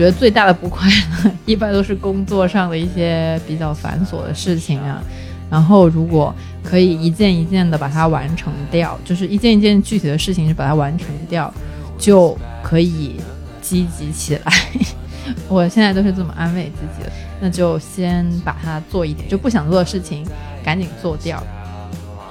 觉得最大的不快乐，一般都是工作上的一些比较繁琐的事情啊。然后如果可以一件一件的把它完成掉，就是一件一件具体的事情是把它完成掉，就可以积极起来。我现在都是这么安慰自己的，那就先把它做一点，就不想做的事情赶紧做掉。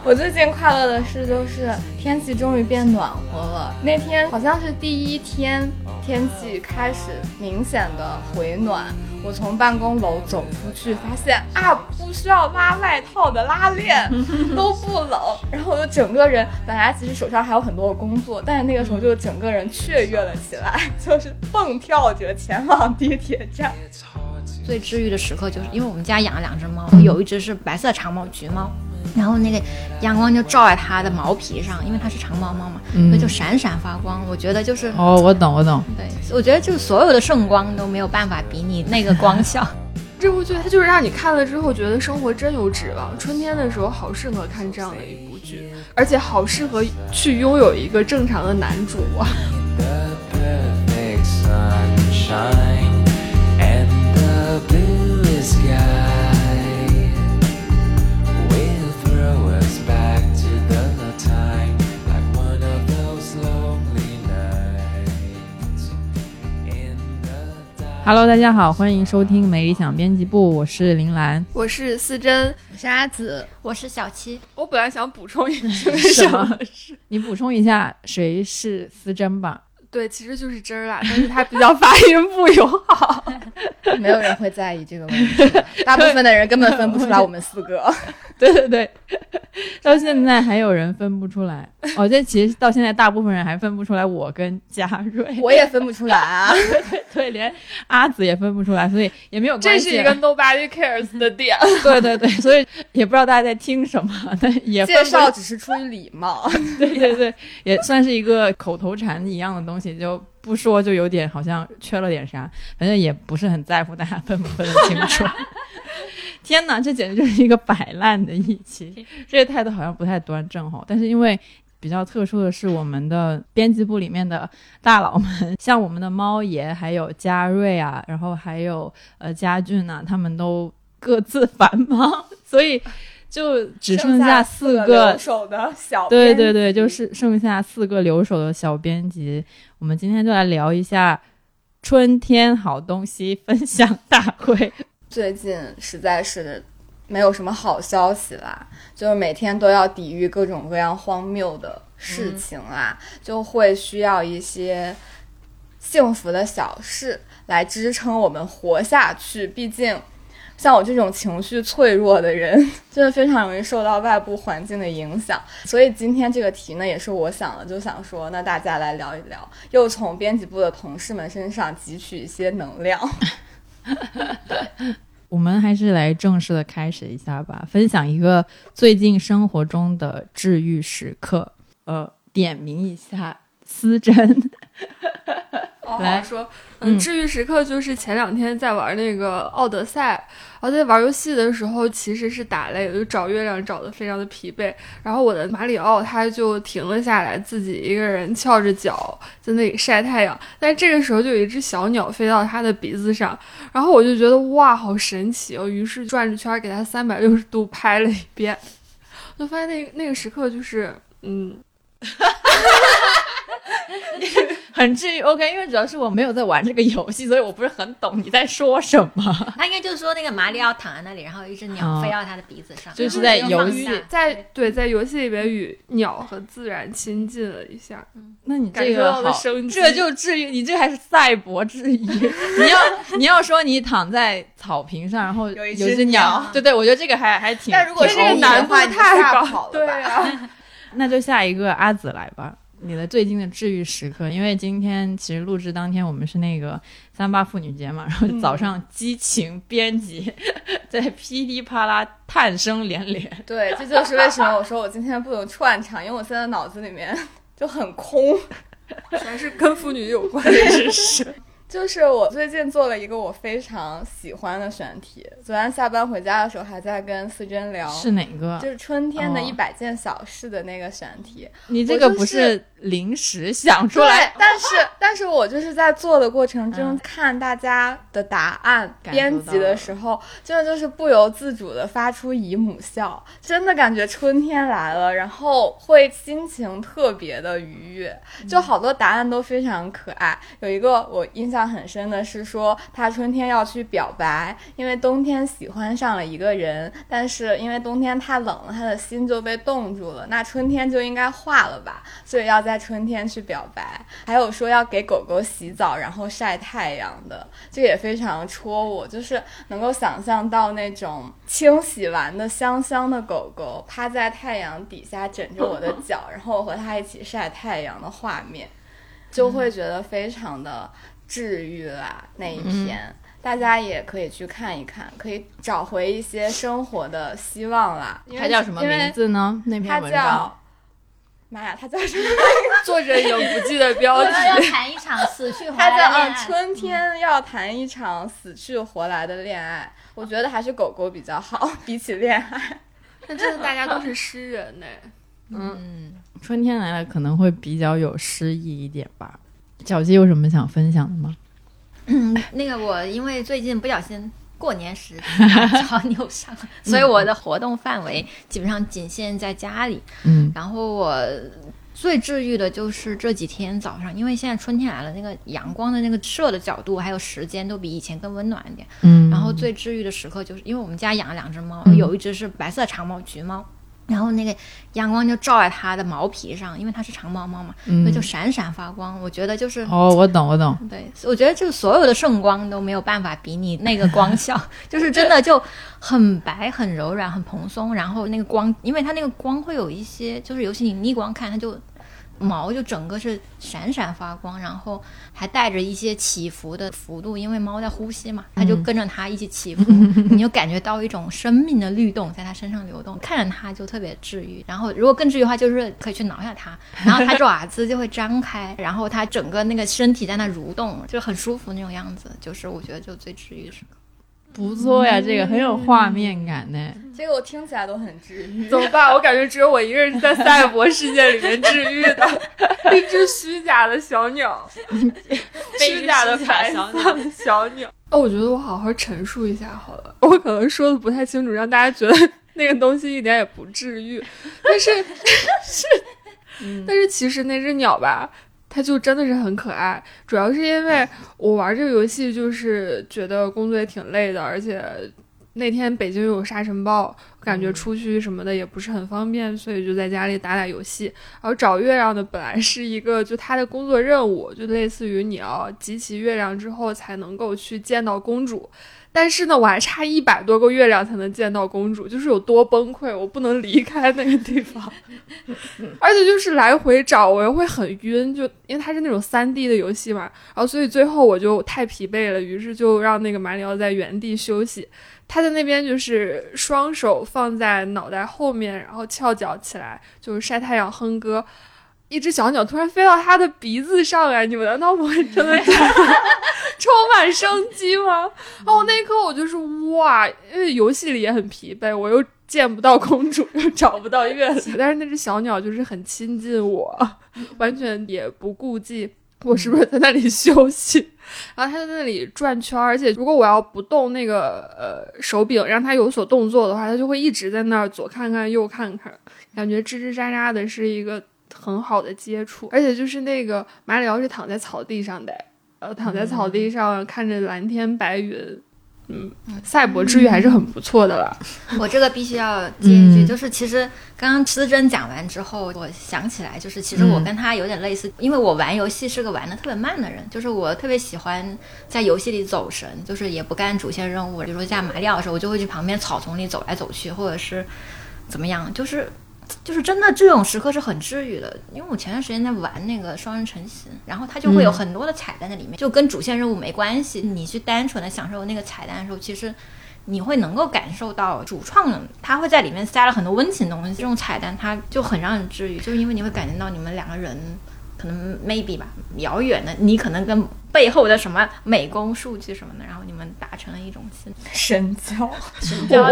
我最近快乐的事就是天气终于变暖和了。那天好像是第一天，天气开始明显的回暖。我从办公楼走出去，发现啊，不需要拉外套的拉链 都不冷。然后我就整个人，本来其实手上还有很多的工作，但是那个时候就整个人雀跃了起来，就是蹦跳着前往地铁站。最治愈的时刻就是因为我们家养了两只猫，有一只是白色长毛橘猫。然后那个阳光就照在它的毛皮上，因为它是长毛猫嘛，所以就闪闪发光。我觉得就是哦，我懂我懂。对，我觉得就是所有的圣光都没有办法比拟那个光效。这部剧它就是让你看了之后觉得生活真有指望。春天的时候好适合看这样的一部剧，而且好适合去拥有一个正常的男主啊。Hello，大家好，欢迎收听没理想编辑部，我是林兰，我是思珍，我是阿紫，我是小七。我本来想补充一句 什么？你补充一下谁是思珍吧。对，其实就是真儿啦，但是他比较发音不友好，没有人会在意这个问题，大部分的人根本分不出来我们四个。对对对，到现在还有人分不出来。哦，这其实到现在大部分人还分不出来我跟嘉瑞，我也分不出来啊。对对，连阿紫也分不出来，所以也没有关系。这是一个 nobody cares 的点。对对对，所以也不知道大家在听什么，但也介绍只是出于礼貌。对对对，也算是一个口头禅一样的东西，就不说就有点好像缺了点啥，反正也不是很在乎大家分不分得清楚。天哪，这简直就是一个摆烂的一期，这个态度好像不太端正哈。但是因为比较特殊的是，我们的编辑部里面的大佬们，像我们的猫爷，还有嘉瑞啊，然后还有呃嘉俊呐，他们都各自 繁忙，所以就只剩下四个留守的小对对对，就是剩下四个留守的小编辑。我们今天就来聊一下春天好东西分享大会。最近实在是没有什么好消息啦，就是每天都要抵御各种各样荒谬的事情啦，就会需要一些幸福的小事来支撑我们活下去。毕竟，像我这种情绪脆弱的人，真的非常容易受到外部环境的影响。所以今天这个题呢，也是我想了，就想说，那大家来聊一聊，又从编辑部的同事们身上汲取一些能量。我们还是来正式的开始一下吧，分享一个最近生活中的治愈时刻。呃，点名一下思珍。来说，嗯，治愈时刻就是前两天在玩那个奥德赛，然后在玩游戏的时候其实是打累了，就找月亮找的非常的疲惫。然后我的马里奥他就停了下来，自己一个人翘着脚在那里晒太阳。但这个时候就有一只小鸟飞到他的鼻子上，然后我就觉得哇，好神奇哦！于是转着圈给他三百六十度拍了一遍，就发现那那个时刻就是嗯。很治愈，OK，因为主要是我没有在玩这个游戏，所以我不是很懂你在说什么。他应该就是说那个马里奥躺在那里，然后一只鸟飞到他的鼻子上，就是在游戏，在对，在游戏里边与鸟和自然亲近了一下。那你这个好，这就治愈，你这还是赛博治愈。你要你要说你躺在草坪上，然后有一只鸟，对对，我觉得这个还还挺。但如果这个难度太高，对啊。那就下一个阿紫来吧。你的最近的治愈时刻，因为今天其实录制当天我们是那个三八妇女节嘛，然后早上激情编辑 在噼里啪啦叹声连连。对，这就是为什么我说我今天不能串场，因为我现在脑子里面就很空，全是跟妇女有关的知识。就是我最近做了一个我非常喜欢的选题，昨天下班回家的时候还在跟思珍聊，是哪个？就是春天的一百件小事的那个选题。你这个不是临时想出来，但是但是我就是在做的过程中看大家的答案，编辑的时候，真的就是不由自主的发出姨母笑，真的感觉春天来了，然后会心情特别的愉悦，就好多答案都非常可爱。有一个我印象很深的是说，他春天要去表白，因为冬天喜欢上了一个人，但是因为冬天太冷了，他的心就被冻住了，那春天就应该化了吧，所以要在春天去表白。还有说要给狗狗洗澡，然后晒太阳的，这也非常戳我，就是能够想象到那种清洗完的香香的狗狗趴在太阳底下枕着我的 脚，然后我和它一起晒太阳的画面，就会觉得非常的治愈啦。那一篇大家也可以去看一看，可以找回一些生活的希望啦。它叫什么名字呢？那篇文章。妈呀，他在什么？作者有不记得标题。要谈一场死去活来的恋爱。春天要谈一场死去活来的恋爱，我觉得还是狗狗比较好，比起恋爱。那真的大家都是诗人呢。嗯，春天来了可能会比较有诗意一点吧。小鸡有什么想分享的吗？嗯，那个我因为最近不小心。过年时脚扭伤，所以我的活动范围 基本上仅限在家里。嗯，然后我最治愈的就是这几天早上，因为现在春天来了，那个阳光的那个射的角度还有时间都比以前更温暖一点。嗯，然后最治愈的时刻就是因为我们家养了两只猫，有一只是白色长毛橘猫。然后那个阳光就照在它的毛皮上，因为它是长毛猫嘛，所以就闪闪发光。我觉得就是哦，我懂，我懂。对，我觉得就所有的圣光都没有办法比你那个光效，就是真的就很白、很柔软、很蓬松。然后那个光，因为它那个光会有一些，就是尤其你逆光看，它就。毛就整个是闪闪发光，然后还带着一些起伏的幅度，因为猫在呼吸嘛，它就跟着它一起起伏，你就感觉到一种生命的律动在它身上流动，看着它就特别治愈。然后如果更治愈的话，就是可以去挠下它，然后它爪子就会张开，然后它整个那个身体在那蠕动，就很舒服那种样子，就是我觉得就最治愈的时刻。不错呀，这个很有画面感呢。这个我听起来都很治愈。怎么办？我感觉只有我一个人在赛博世界里面治愈的。一只虚假的小鸟，虚假的白色小鸟。哦，我觉得我好好陈述一下好了。我可能说的不太清楚，让大家觉得那个东西一点也不治愈。但是是，但是其实那只鸟吧。它就真的是很可爱，主要是因为我玩这个游戏就是觉得工作也挺累的，而且那天北京有沙尘暴，感觉出去什么的也不是很方便，所以就在家里打打游戏。然后找月亮的本来是一个就他的工作任务，就类似于你要集齐月亮之后才能够去见到公主。但是呢，我还差一百多个月亮才能见到公主，就是有多崩溃，我不能离开那个地方，而且就是来回找，我又会很晕，就因为它是那种三 D 的游戏嘛，然后所以最后我就太疲惫了，于是就让那个马里奥在原地休息，他在那边就是双手放在脑袋后面，然后翘脚起来，就是晒太阳哼歌。一只小鸟突然飞到他的鼻子上来！你们难道不会真的 觉得充满生机吗？哦，那一刻我就是哇，因为游戏里也很疲惫，我又见不到公主，又找不到月亮，但是那只小鸟就是很亲近我，完全也不顾忌我是不是在那里休息。然后它在那里转圈，而且如果我要不动那个呃手柄，让它有所动作的话，它就会一直在那儿左看看右看看，感觉吱吱喳喳的，是一个。很好的接触，而且就是那个马里奥是躺在草地上的，呃，躺在草地上看着蓝天白云，嗯，赛博治愈还是很不错的了。我这个必须要接一句，就是其实刚刚思珍讲完之后，我想起来，就是其实我跟他有点类似，因为我玩游戏是个玩的特别慢的人，就是我特别喜欢在游戏里走神，就是也不干主线任务，比如说像马里奥的时候，我就会去旁边草丛里走来走去，或者是怎么样，就是。就是真的，这种时刻是很治愈的。因为我前段时间在玩那个双人成行，然后它就会有很多的彩蛋在里面，就跟主线任务没关系。你去单纯的享受那个彩蛋的时候，其实你会能够感受到主创他会在里面塞了很多温情的东西。这种彩蛋它就很让人治愈，就是因为你会感觉到你们两个人。可能 maybe 吧，遥远的你可能跟背后的什么美工数据什么的，然后你们达成了一种新深交。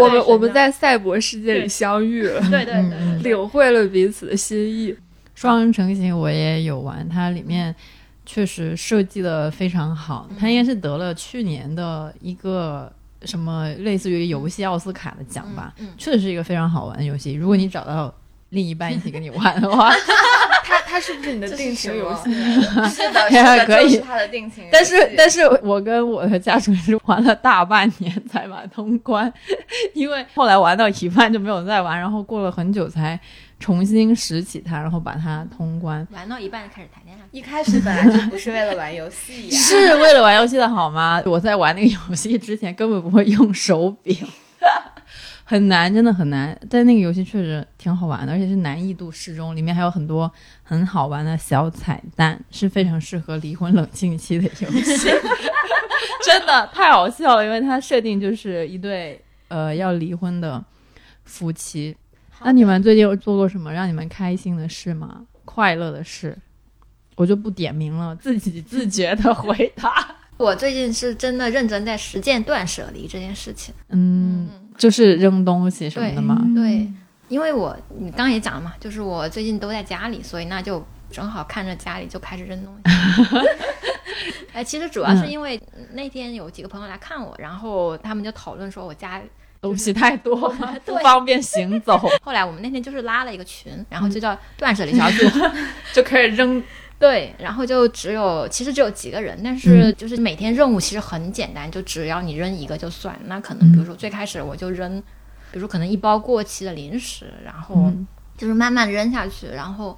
我们我们在赛博世界里相遇了，对对对，领会了彼此的心意。双人成行我也有玩，它里面确实设计的非常好，它应该是得了去年的一个什么类似于游戏奥斯卡的奖吧，嗯嗯确实是一个非常好玩的游戏。如果你找到另一半一起跟你玩的话，它它是不是你的定情游戏？是的，可以就是他的定情游戏。但是但是我跟我的家属是玩了大半年才把它通关，因为后来玩到一半就没有再玩，然后过了很久才重新拾起它，然后把它通关。玩到一半就开始谈恋爱。一开始本来就不是为了玩游戏呀。是为了玩游戏的好吗？我在玩那个游戏之前根本不会用手柄，很难，真的很难。但那个游戏确实挺好玩的，而且是难易度适中，里面还有很多很好玩的小彩蛋，是非常适合离婚冷静期的游戏。真的太好笑了，因为它设定就是一对呃要离婚的夫妻。那你们最近有做过什么让你们开心的事吗？快乐的事？我就不点名了，自己自觉的回答。我最近是真的认真在实践断舍离这件事情。嗯，就是扔东西什么的嘛。对，因为我你刚刚也讲了嘛，就是我最近都在家里，所以那就正好看着家里就开始扔东西。哎，其实主要是因为那天有几个朋友来看我，然后他们就讨论说我家。东西太多了，不方便行走。后来我们那天就是拉了一个群，然后就叫断舍离小组，就开始扔。对，然后就只有其实只有几个人，但是就是每天任务其实很简单，就只要你扔一个就算。那可能比如说最开始我就扔，比如说可能一包过期的零食，然后就是慢慢扔下去，然后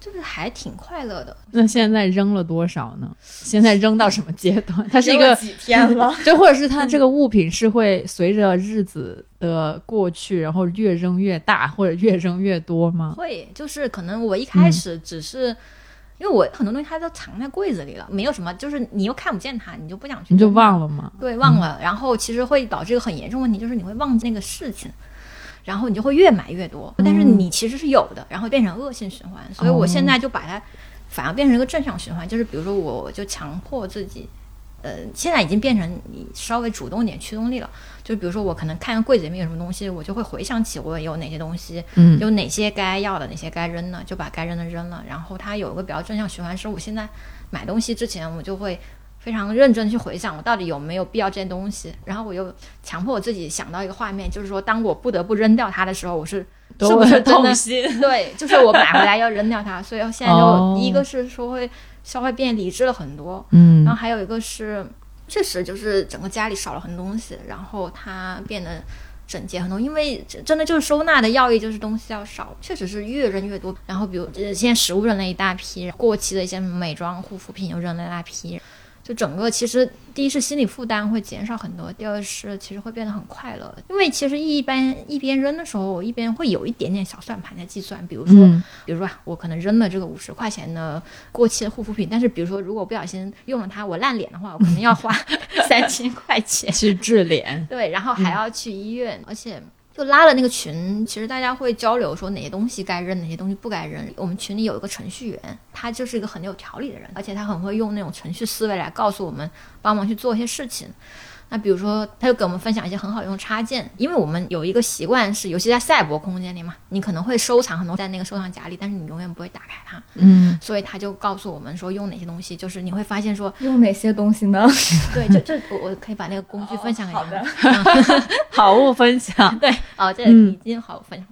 就是还挺快乐的。那现在扔了多少呢？现在扔到什么阶段？它是一个几天了，就或者是它这个物品是会随着日子的过去，然后越扔越大，或者越扔越多吗？会，就是可能我一开始只是。嗯因为我很多东西它都藏在柜子里了，没有什么，就是你又看不见它，你就不想去，你就忘了吗？对，忘了。嗯、然后其实会导致一个很严重问题，就是你会忘记那个事情，然后你就会越买越多，但是你其实是有的，然后变成恶性循环。所以我现在就把它反而变成一个正向循环，就是比如说我就强迫自己，呃，现在已经变成你稍微主动一点驱动力了。就比如说我可能看柜子里面有什么东西，我就会回想起我有哪些东西，嗯，有哪些该要的，哪些该扔的，就把该扔的扔了。然后它有一个比较正向循环，是我现在买东西之前，我就会非常认真去回想我到底有没有必要这件东西。然后我又强迫我自己想到一个画面，就是说当我不得不扔掉它的时候，我是是不是痛心？对，就是我买回来要扔掉它。所以现在就、哦、一个是说会稍微变理智了很多，嗯，然后还有一个是。确实就是整个家里少了很多东西，然后它变得整洁很多。因为真的就是收纳的要义就是东西要少，确实是越扔越多。然后比如现在食物扔了一大批，过期的一些美妆护肤品又扔了一大批，就整个其实第一是心理负担会减少很多，第二是其实会变得很快乐。因为其实一般一边扔的时候，我一边会有一点点小算盘在计算，比如说，嗯、比如说我可能扔了这个五十块钱的过期的护肤品，但是比如说如果不小心用了它，我烂脸的话，我可能要花 三千块钱去治脸。对，然后还要去医院，嗯、而且。就拉了那个群，其实大家会交流说哪些东西该扔，哪些东西不该扔。我们群里有一个程序员，他就是一个很有条理的人，而且他很会用那种程序思维来告诉我们，帮忙去做一些事情。那比如说，他就给我们分享一些很好用的插件，因为我们有一个习惯是，尤其在赛博空间里嘛，你可能会收藏很多在那个收藏夹里，但是你永远不会打开它。嗯，所以他就告诉我们说用哪些东西，就是你会发现说用哪些东西呢？对，就这我我可以把那个工具分享给你们。哦、好物分享，对，哦，这已经好物分享。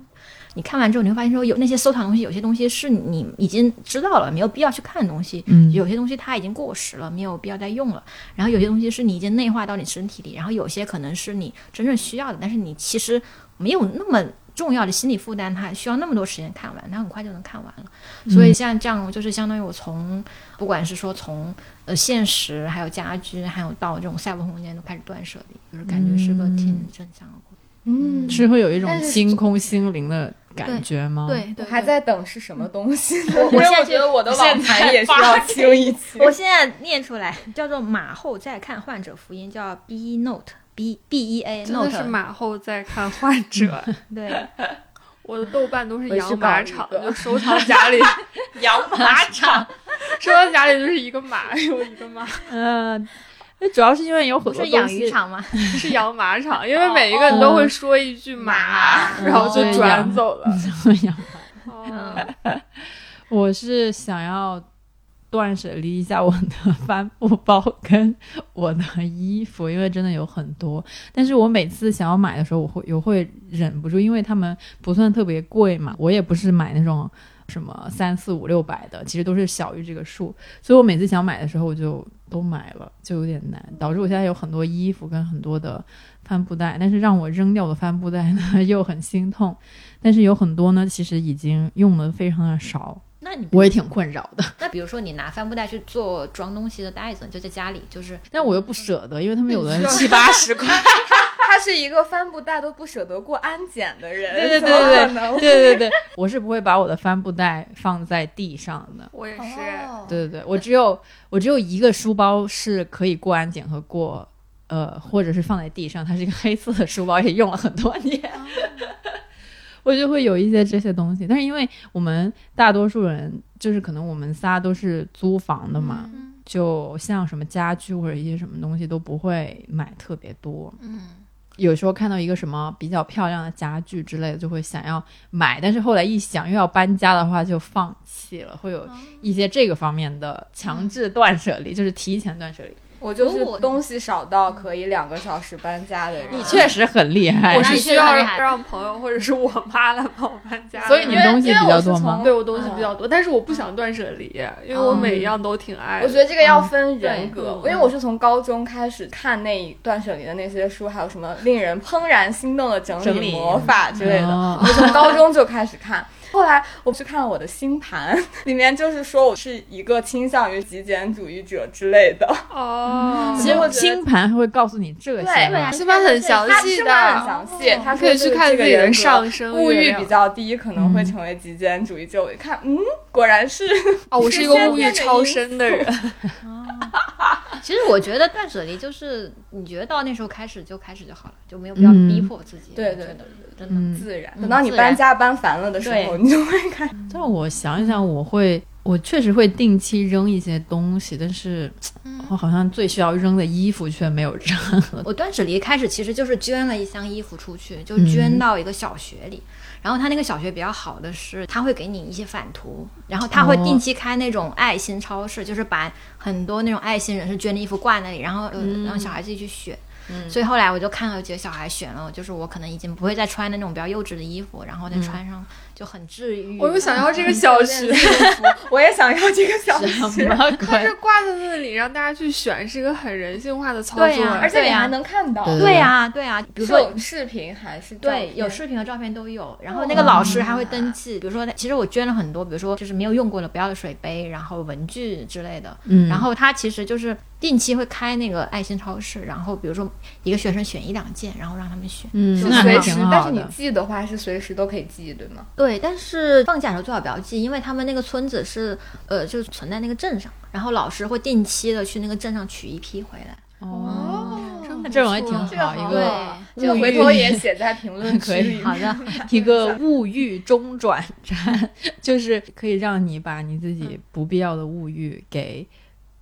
你看完之后，你会发现说有那些收藏东西，有些东西是你已经知道了，没有必要去看的东西；嗯，有些东西它已经过时了，没有必要再用了。然后有些东西是你已经内化到你身体里，然后有些可能是你真正需要的，但是你其实没有那么重要的心理负担，它需要那么多时间看完，它很快就能看完了。所以像这样，就是相当于我从不管是说从呃现实，还有家居，还有到这种赛博空间都开始断舍离，就是感觉是个挺正向的。嗯，是会有一种清空心灵的感觉吗？对，对还在等是什么东西呢？我现在觉得我的网盘也需要清一清。我现在念出来叫做马后再看患者福音，叫 B Note B B E A Note，是马后再看患者。对，我的豆瓣都是养马场，就收藏夹里养马场，收藏夹里就是一个马有一个马。嗯。那主要是因为有很多是养鱼场吗？是养马场，因为每一个人都会说一句马，然后就转走了。养马。我是想要断舍离一下我的 帆布包跟我的衣服，因为真的有很多。但是我每次想要买的时候，我会又会忍不住，因为他们不算特别贵嘛。我也不是买那种什么三四五六百的，其实都是小于这个数。所以我每次想买的时候，我就都买了，就有点难，导致我现在有很多衣服跟很多的帆布袋，但是让我扔掉的帆布袋呢 又很心痛。但是有很多呢，其实已经用的非常的少。那你我也挺困扰的，那比如说你拿帆布袋去做装东西的袋子，就在家里，就是但我又不舍得，因为他们有的七八十块。他是一个帆布袋都不舍得过安检的人，对对对对对对对，我是不会把我的帆布袋放在地上的。我也是。哦对对对，我只有我只有一个书包是可以过安检和过呃，或者是放在地上，它是一个黑色的书包，也用了很多年。我就会有一些这些东西，但是因为我们大多数人就是可能我们仨都是租房的嘛，就像什么家具或者一些什么东西都不会买特别多。嗯，有时候看到一个什么比较漂亮的家具之类的，就会想要买，但是后来一想又要搬家的话，就放弃了。会有一些这个方面的强制断舍离，就是提前断舍离。我就是东西少到可以两个小时搬家的人。你确实很厉害，我是需要让朋友或者是我妈来帮我搬家，所以你因为东西比因为我是较多吗从对我东西比较多，但是我不想断舍离，因为我每一样都挺爱的。我觉得这个要分人格，对因为我是从高中开始看那一断舍离的那些书，还有什么令人怦然心动的整整理理魔法之类的，哦我从高中就开始看。后来我去看了我的星盘，里面就是说我是一个倾向于极简主义者之类的。哦，其实星盘还会告诉你这些星盘很详细的星盘很的，详细，他可以去看自己的上升物欲比较低，可能会成为极简主义者。我一看，嗯，果然是哦，我是一个 物欲超深的人。其实我觉得断舍离就是你觉得到那时候开始就开始就好了，就没有必要嗯逼迫自己。对对我觉得真的。嗯，自然。嗯等到你搬家搬烦了的时候，你就会看。但我想一想，我会，我确实会定期扔一些东西，但是我好像最需要扔的衣服却没有扔。我断舍离开始其实就是捐了一箱衣服出去，就嗯捐到一个小学里。然后他那个小学比较好的是，他会给你一些返图，然后他会定期开那种爱心超市，就是把很多那种爱心人士捐的衣服挂那里，然后、呃让小孩自己去选。所以后来我就看到有几个小孩选了，就是我可能已经不会再穿那种比较幼稚的衣服，然后再穿上就很治愈。我又想要这个小学，我也想要这个小什学，么但是？挂在那里让大家去选是一个很人性化的操作。对呀而且你对呀还能看到。对对呀、对呀、比如说有视频还是对，有视频和照片都有。然后那个老师还会登记，比如说，其实我捐了很多，比如说就是没有用过的不要的水杯，然后文具之类的。嗯然后他其实就是定期会开那个爱心超市，然后比如说一个学生选一两件，然后让他们选。嗯，但是你。寄的话是随时都可以寄，对吗？对，但是放假的时候最好不要寄，因为他们那个村子是呃，就是存在那个镇上，然后老师会定期的去那个镇上取一批回来。哦，真不那这种也挺好，一好个这个回头也 写在评论可以区里。好的，一个物欲中转站，就是可以让你把你自己不必要的物欲给，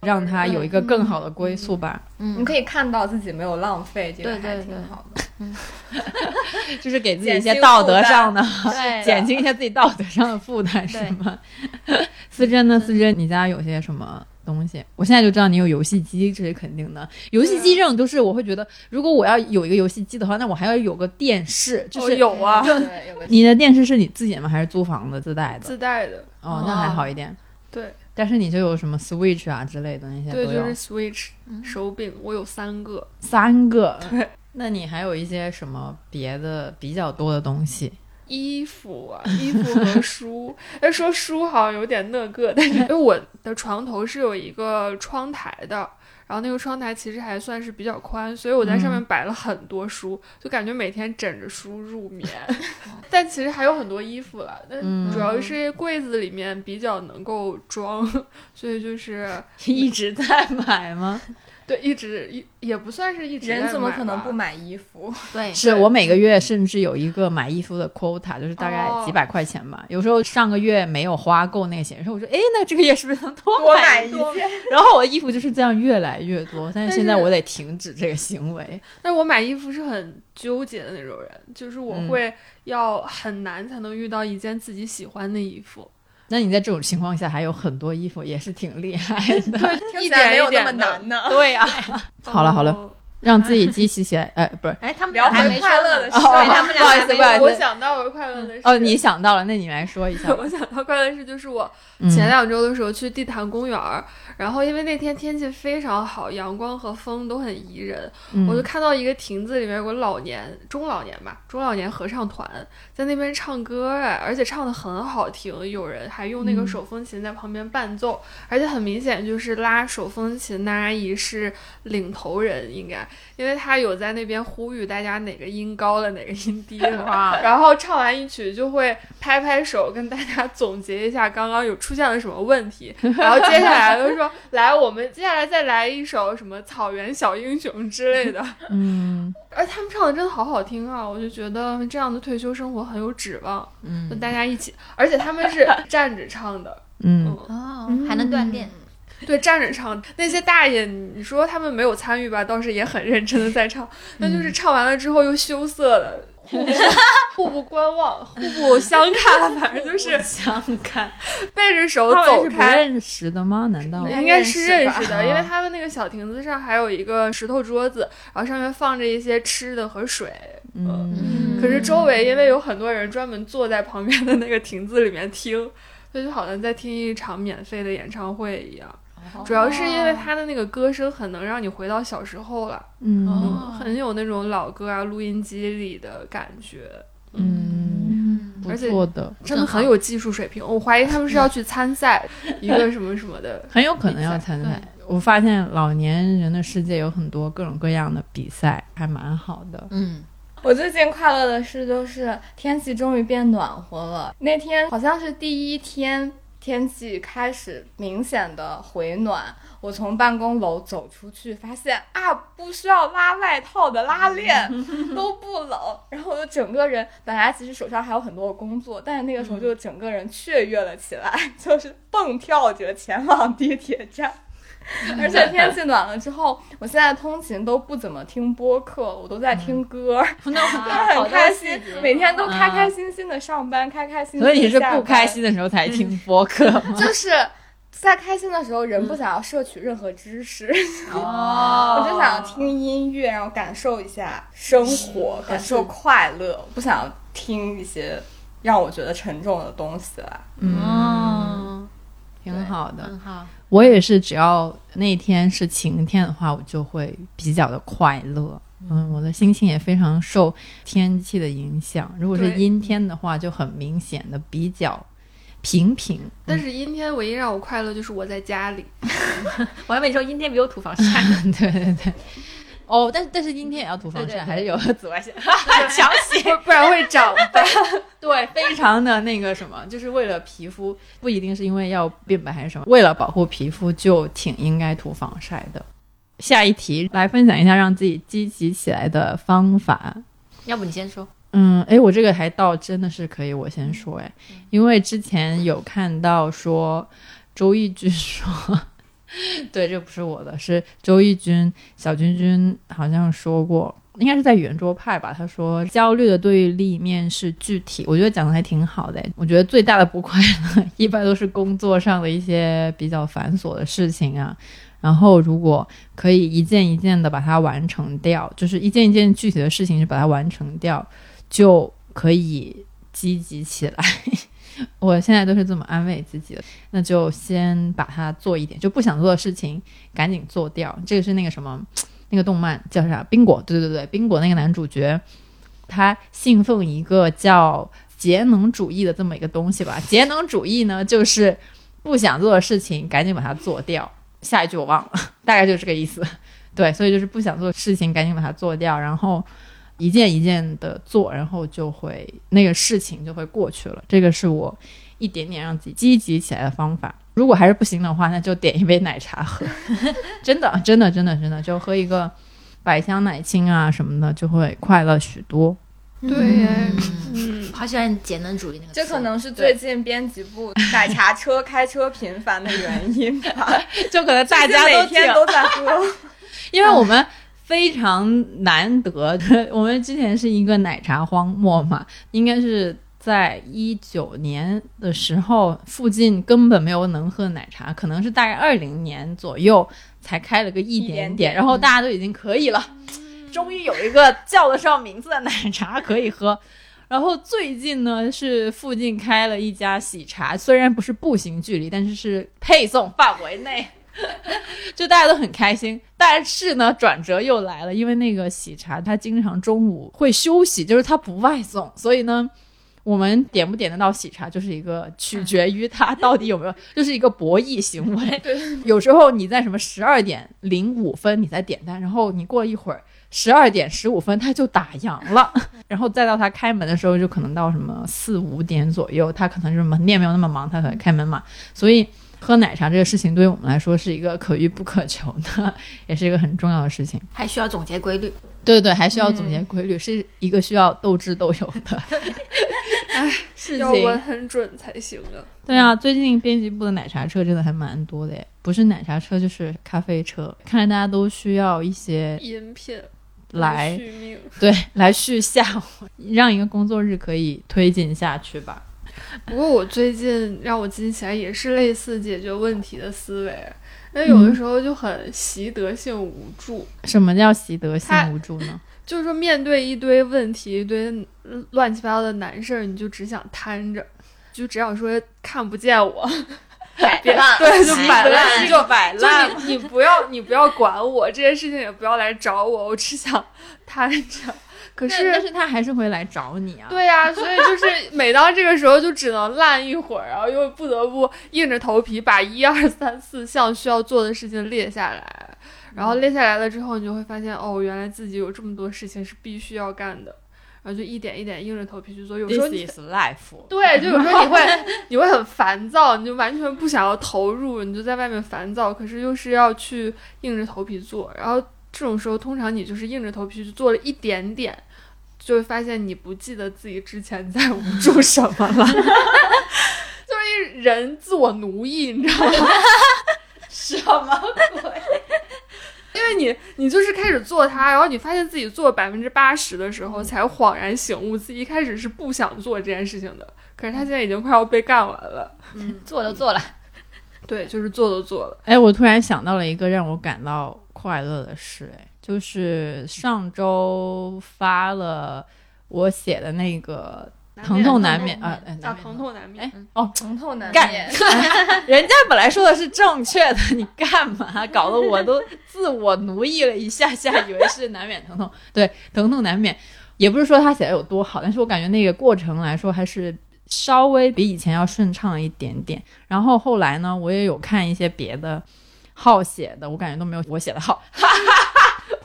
让他有一个更好的归宿吧。嗯你，可以看到自己没有浪费，这个还对对对挺好的。嗯 就是给自己一些道德上的对 减轻一下自己道德上的负担，是吗？思珍呢？思珍，你家有些什么东西？我现在就知道你有游戏机，这是肯定的。游戏机这种就是我会觉得，如果我要有一个游戏机的话，那我还要有个电视，就哦是有啊，对，你的电视是你自己的吗？还是租房子自带的？自带的，哦，那还好一点。对但是你就有什么 Switch 啊之类的那些对，都有就是 Switch 手柄，我有三个。三个。对，那你还有一些什么别的比较多的东西？衣服啊，衣服和书。哎，说书好像有点那个，但是 因为我的床头是有一个窗台的，然后那个窗台其实还算是比较宽，所以我在上面摆了很多书，就感觉每天枕着书入眠。但其实还有很多衣服了，但嗯主要是柜子里面比较能够装，所以就是 一直在买吗？对一直一也不算是一直人怎么可能不买衣服？对，是我每个月甚至有一个买衣服的 quota，就是大概哦几百块钱吧。有时候上个月没有花够那个钱，然后我说，哎，那这个月是不是能多多买买一件。然后我的衣服就是这样越来越多，但是现在我得停止这个行为。但是我买衣服是很纠结的那种人，就是我嗯会要很难才能遇到一件自己喜欢的衣服，那你在这种情况下还有很多衣服，也是挺厉害的。听起来没有那么难呢。对呀、好了好了，哦让自己积极起来。哎，不是，哎，他们聊回俩还没快乐的事哦对他们俩不好意还没思不好意思我想到我快乐的事。哦，你想到了，那你来说一下。我想到快乐的事就是我嗯前两周的时候去地坛公园儿，然后因为那天天气非常好，阳光和风都很宜人，嗯。我就看到一个亭子里面有个老年中老年吧，中老年合唱团在那边唱歌哎，而且唱的很好听，有人还用那个手风琴在旁边伴奏，而且很明显就是拉手风琴的阿姨是领头人，应该，因为她有在那边呼吁大家哪个音高了，哪个音低了。哇，然后唱完一曲就会拍拍手，跟大家总结一下刚刚有出现了什么问题，然后接下来就说来，我们接下来再来一首什么草原小英雄之类的。嗯而他们唱的真的好好听啊！我就觉得这样的退休生活很有指望，嗯跟大家一起，而且他们是站着唱的，嗯，哦，还能锻炼。对，站着唱。那些大爷，你说他们没有参与吧，倒是也很认真的在唱，那就是唱完了之后又羞涩的。互 不互不观望，互不相看，反正就是相看，背着手走开。认识的吗？难道？应该是认识认识的，因为他们那个小亭子上还有一个石头桌子，然后上面放着一些吃的和水。嗯，可是周围因为有很多人专门坐在旁边的那个亭子里面听，所以就好像在听一场免费的演唱会一样。主要是因为他的那个歌声很能让你回到小时候了，嗯嗯，很有那种老歌啊录音机里的感觉，嗯，而且错的，真的很有技术水平。我怀疑他们是要去参赛 一个什么什么的。很有可能要参赛。我发现老年人的世界有很多各种各样的比赛，还蛮好的。嗯，我最近快乐的事就是天气终于变暖和了。那天好像是第一天，天气开始明显的回暖。我从办公楼走出去，发现啊，不需要拉外套的拉链 都不冷。然后我就整个人，本来其实手上还有很多的工作，但是那个时候就整个人雀跃了起来，就是蹦跳着前往地铁站。而且天气暖了之后，我现在通勤都不怎么听播客，我都在听歌。那就是很开心，每天都开开心心的上班，开开心心。所以你是不开心，的时候才听播客吗？就是在开心的时候，人不想要摄取任何知识，哦我就想要听音乐，然后感受一下生活，感受快乐，不想要听一些让我觉得沉重的东西了。嗯，哦，挺好的。很好。我也是，只要那天是晴天的话，我就会比较的快乐。嗯，我的心情也非常受天气的影响。如果是阴天的话，就很明显的比较平平。但是阴天唯一让我快乐就是我在家里，我还没说阴天没有土防晒，对对对。哦，但但是阴天也要涂防晒，还是有紫外线，强行不不然会长 斑。对，非常的那个什么，就是为了皮肤，不一定是因为要变白还是什么，为了保护皮肤，就挺应该涂防晒的。下一题来分享一下让自己积极起来的方法。要不你先说。嗯，诶，我这个还倒真的是可以，我先说诶，因为之前有看到说周轶君说，对，这不是我的，是周轶君小君君好像说过，应该是在圆桌派吧。他说焦虑的对立面是具体，我觉得讲的还挺好的。我觉得最大的不快乐一般都是工作上的一些比较繁琐的事情啊。然后，如果可以一件一件的把它完成掉，就是一件一件具体的事情就把它完成掉，就可以积极起来。我现在都是这么安慰自己的，那就先把它做一点，就不想做的事情赶紧做掉。这个是那个什么，那个动漫叫啥？冰果，对对对，冰果那个男主角，他信奉一个叫节能主义的这么一个东西吧。节能主义呢，就是不想做的事情赶紧把它做掉。下一句我忘了，大概就是这个意思。对，所以就是不想做的事情赶紧把它做掉，然后一件一件的做，然后就会那个事情就会过去了。这个是我一点点让自己积极起来的方法。如果还是不行的话，那就点一杯奶茶喝。真的，真的，真的，真的，就喝一个百香奶清啊什么的，就会快乐许多。对嗯，好喜欢简单主义那个。这可能是最近编辑部奶茶车开车频繁的原因吧。就可能大家都每天都在喝。因为我们非常难得，我们之前是一个奶茶荒漠嘛，应该是在一九年的时候，附近根本没有能喝的奶茶，可能是大概二零年左右才开了个一点点点然后大家都已经可以了，终于有一个叫得上名字的奶茶可以喝。然后最近呢，是附近开了一家喜茶，虽然不是步行距离，但是是配送范围内，就大家都很开心。但是呢，转折又来了，因为那个喜茶他经常中午会休息，就是他不外送，所以呢。我们点不点得到喜茶，就是一个取决于他到底有没有，就是一个博弈行为。对，有时候你在什么十二点零五分你在点单，然后你过一会儿十二点十五分他就打烊了，然后再到他开门的时候就可能到什么四五点左右，他可能就是门店没有那么忙，它才开门嘛。所以喝奶茶这个事情对于我们来说是一个可遇不可求的，也是一个很重要的事情。还需要总结规律。对对对，还需要总结规律，是一个需要斗智斗勇的 事要闻。很准才行啊。对啊，最近编辑部的奶茶车真的还蛮多的耶，不是奶茶车就是咖啡车，看来大家都需要一些饮品来续命。对来续下，让一个工作日可以推进下去吧。不过我最近让我记起来也是类似解决问题的思维，因为有的时候就很习得性无助，什么叫习得性无助呢？就是说面对一堆问题、一堆乱七八糟的难事儿，你就只想瘫着，就只想说看不见我，别烂对，就摆烂，就摆烂你你不要你不要管我这件事情，也不要来找我，我只想瘫着。可是但是他还是会来找你啊。对呀、所以就是每当这个时候，就只能烂一会儿，然后又不得不硬着头皮把一二三四项需要做的事情列下来，然后列下来了之后，你就会发现，哦，原来自己有这么多事情是必须要干的，然后就一点一点硬着头皮去做。有时候 This 你 is life。对，就有时候你会你会很烦躁，你就完全不想要投入，你就在外面烦躁，可是又是要去硬着头皮做，然后这种时候通常你就是硬着头皮去做了一点点，就会发现你不记得自己之前在无助什么了，就是一人自我奴役，你知道吗？什么鬼？因为你你就是开始做它，然后你发现自己做百分之八十的时候，才恍然醒悟，自己一开始是不想做这件事情的，可是他现在已经快要被干完了。嗯，做都做了，对，就是做都做了。哎，我突然想到了一个让我感到快乐的事，哎，就是上周发了我写的那个疼痛难免啊，哎啊，疼痛难免。哎哦，疼痛难干免。人家本来说的是正确的，你干嘛？搞得我都 自我奴役了一下下，以为是难免疼痛。对，疼痛难免，也不是说他写的有多好，但是我感觉那个过程来说还是稍微比以前要顺畅一点点。然后后来呢，我也有看一些别的号写的，我感觉都没有我写的好，哈哈哈，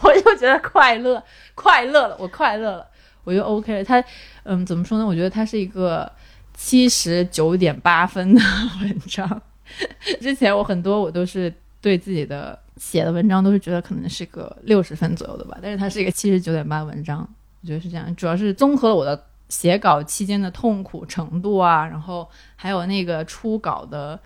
我就觉得快乐，快乐了，我快乐了，我就 OK 了。他，嗯，怎么说呢？我觉得他是一个七十九点八分的文章。之前我很多我都是对自己的写的文章都是觉得可能是个六十分左右的吧，但是它是一个七十九点八文章，我觉得是这样，主要是综合了我的写稿期间的痛苦程度啊，然后还有那个初稿的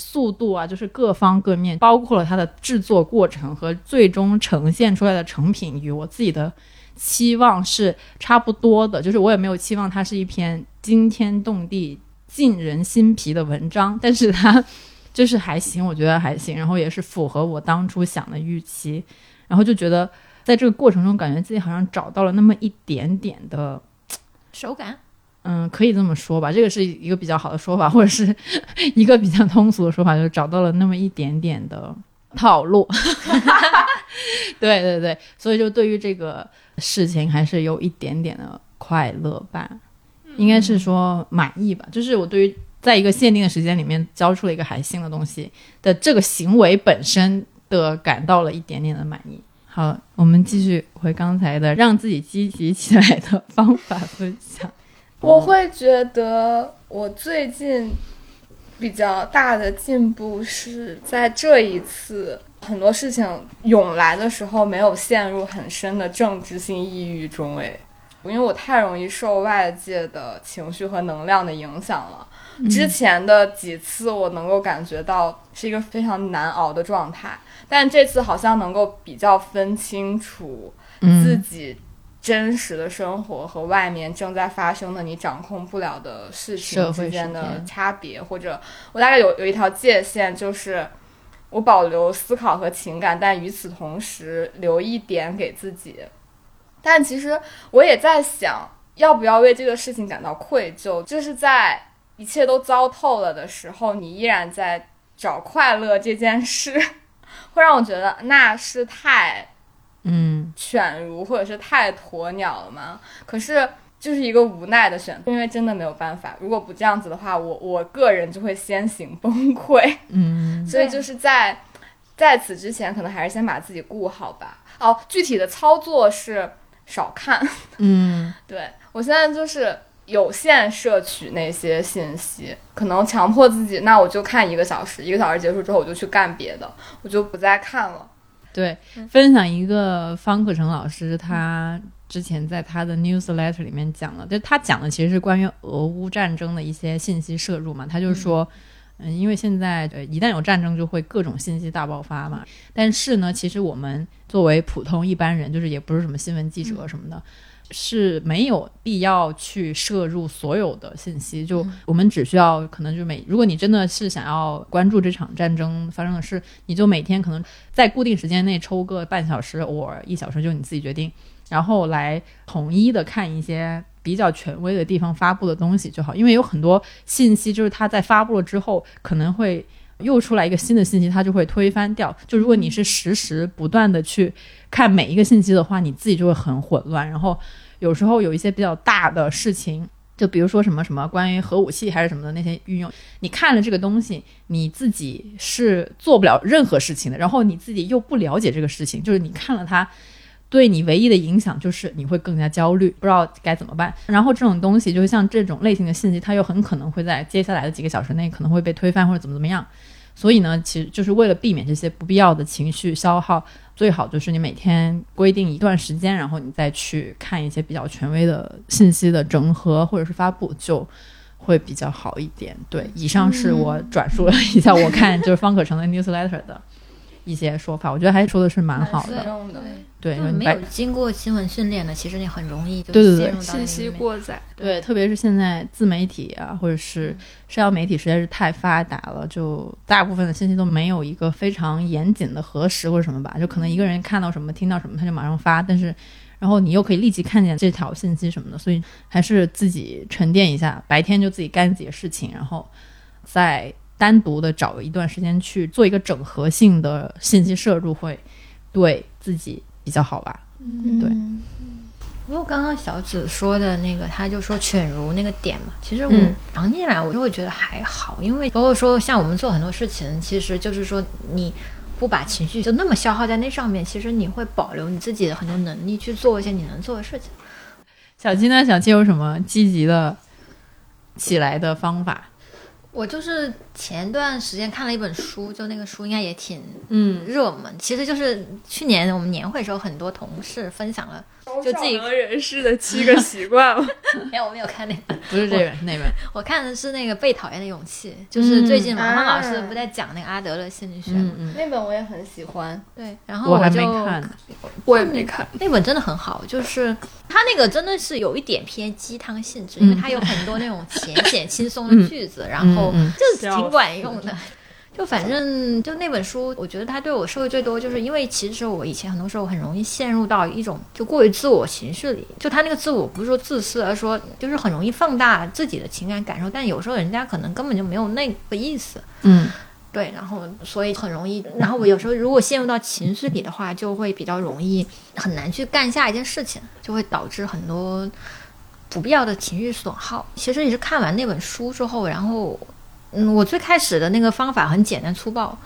速度啊，就是各方各面，包括了它的制作过程和最终呈现出来的成品与我自己的期望是差不多的，就是我也没有期望它是一篇惊天动地、沁人心脾的文章，但是它就是还行，我觉得还行，然后也是符合我当初想的预期，然后就觉得在这个过程中，感觉自己好像找到了那么一点点的。手感。嗯，可以这么说吧，这个是一个比较好的说法，或者是 一个比较通俗的说法，就是找到了那么一点点的套路。对对对，所以就对于这个事情还是有一点点的快乐吧，应该是说满意吧。就是我对于在一个限定的时间里面交出了一个还行的东西的这个行为本身的感到了一点点的满意。好，我们继续回刚才的让自己积极起来的方法分享。我会觉得我最近比较大的进步是在这一次很多事情涌来的时候，没有陷入很深的政治性抑郁中。诶，因为我太容易受外界的情绪和能量的影响了。之前的几次，我能够感觉到是一个非常难熬的状态，但这次好像能够比较分清楚自己真实的生活和外面正在发生的你掌控不了的事情之间的差别，或者我大概有有一条界限，就是我保留思考和情感，但与此同时留一点给自己。但其实我也在想，要不要为这个事情感到愧疚？就是在一切都糟透了的时候，你依然在找快乐这件事，会让我觉得那是太嗯犬儒或者是太鸵鸟了吗？可是就是一个无奈的选择，因为真的没有办法。如果不这样子的话，我我个人就会先行崩溃。嗯 所以就是在在此之前，可能还是先把自己顾好吧。哦，具体的操作是少看。嗯对我现在就是有限摄取那些信息，可能强迫自己，那我就看一个小时，一个小时结束之后我就去干别的，我就不再看了。对，分享一个方克成老师，他之前在他的 newsletter 里面讲了，就他讲的其实是关于俄乌战争的一些信息摄入嘛。他就是说，嗯，因为现在呃一旦有战争，就会各种信息大爆发嘛。但是呢，其实我们作为普通一般人，就是也不是什么新闻记者什么的。是没有必要去摄入所有的信息，就我们只需要可能就每，如果你真的是想要关注这场战争发生的事，你就每天可能在固定时间内抽个半小时或一小时，就你自己决定，然后来统一的看一些比较权威的地方发布的东西就好，因为有很多信息就是它在发布了之后可能会。又出来一个新的信息，它就会推翻掉。就如果你是实时不断的去看每一个信息的话，你自己就会很混乱。然后有时候有一些比较大的事情，就比如说什么什么关于核武器还是什么的那些运用，你看了这个东西，你自己是做不了任何事情的。然后你自己又不了解这个事情，就是你看了它。对你唯一的影响就是你会更加焦虑，不知道该怎么办。然后这种东西，就是像这种类型的信息，它又很可能会在接下来的几个小时内可能会被推翻或者怎么怎么样。所以呢，其实就是为了避免这些不必要的情绪消耗，最好就是你每天规定一段时间，然后你再去看一些比较权威的信息的整合或者是发布，就会比较好一点。对，以上是我转述了一下我看就是方可成的 newsletter 的一些说法，我觉得还说的是蛮好的。对，没有经过新闻训练的，其实你很容易就对对对信息过载。对，特别是现在自媒体啊，或者是社交媒体实在是太发达了，就大部分的信息都没有一个非常严谨的核实或者什么吧，就可能一个人看到什么、听到什么，他就马上发，但是然后你又可以立即看见这条信息什么的，所以还是自己沉淀一下，白天就自己干自己的事情，然后再单独的找一段时间去做一个整合性的信息摄入，会对自己比较好吧。嗯对因为刚刚小紫说的那个，他就说犬儒那个点嘛，其实我嗯常进来我就会觉得还好，因为包括说像我们做很多事情，其实就是说你不把情绪就那么消耗在那上面，其实你会保留你自己的很多能力去做一些你能做的事情。小七呢？小七有什么积极的起来的方法？我就是前段时间看了一本书，就那个书应该也挺嗯热门，其实就是去年我们年会的时候，很多同事分享了，就自己少能人士的七个习惯嘛。没有我没有看那本，不是这本那本，我看的是那个被讨厌的勇气，就是最近王芳老师啊不在讲那个阿德勒心理学吗？嗯嗯，那本我也很喜欢，对，然后我还就没看。我也没看。那本真的很好，就是它那个真的是有一点偏鸡汤性质，因为它有很多那种浅显轻松的句子，然后就是挺管用的。就反正就那本书，我觉得它对我受益最多，就是因为其实我以前很多时候很容易陷入到一种就过于自我情绪里。就他那个自我不是说自私，而是说就是很容易放大自己的情感感受，但有时候人家可能根本就没有那个意思。嗯对，然后所以很容易，然后我有时候如果陷入到情绪里的话，就会比较容易很难去干下一件事情，就会导致很多不必要的情绪损耗。其实也是看完那本书之后，然后嗯，我最开始的那个方法很简单粗暴，